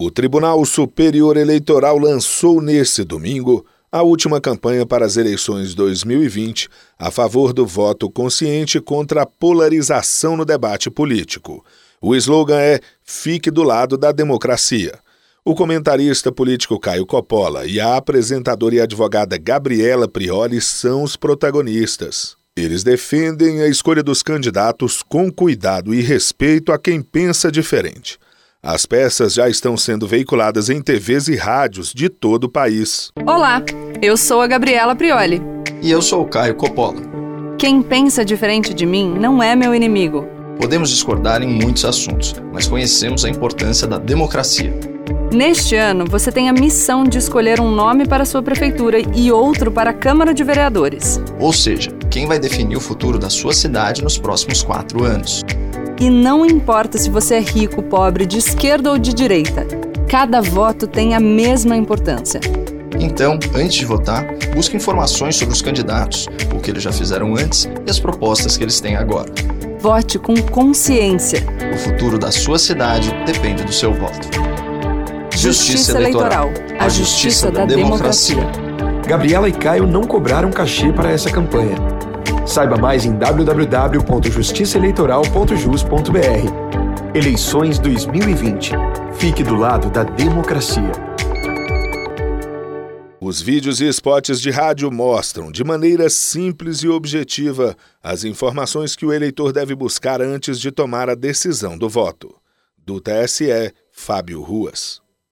O Tribunal Superior Eleitoral lançou nesse domingo a última campanha para as eleições 2020 a favor do voto consciente contra a polarização no debate político. O slogan é Fique do lado da democracia. O comentarista político Caio Coppola e a apresentadora e advogada Gabriela Prioli são os protagonistas. Eles defendem a escolha dos candidatos com cuidado e respeito a quem pensa diferente. As peças já estão sendo veiculadas em TVs e rádios de todo o país. Olá, eu sou a Gabriela Prioli. E eu sou o Caio Coppola. Quem pensa diferente de mim não é meu inimigo. Podemos discordar em muitos assuntos, mas conhecemos a importância da democracia. Neste ano, você tem a missão de escolher um nome para sua prefeitura e outro para a Câmara de Vereadores. Ou seja, quem vai definir o futuro da sua cidade nos próximos quatro anos. E não importa se você é rico, pobre, de esquerda ou de direita, cada voto tem a mesma importância. Então, antes de votar, busque informações sobre os candidatos, o que eles já fizeram antes e as propostas que eles têm agora. Vote com consciência. O futuro da sua cidade depende do seu voto. Justiça, justiça eleitoral, a justiça da, da democracia. democracia. Gabriela e Caio não cobraram cachê para essa campanha. Saiba mais em www.justiçaeleitoral.jus.br. Eleições 2020. Fique do lado da democracia. Os vídeos e spots de rádio mostram, de maneira simples e objetiva, as informações que o eleitor deve buscar antes de tomar a decisão do voto. Do TSE, Fábio Ruas.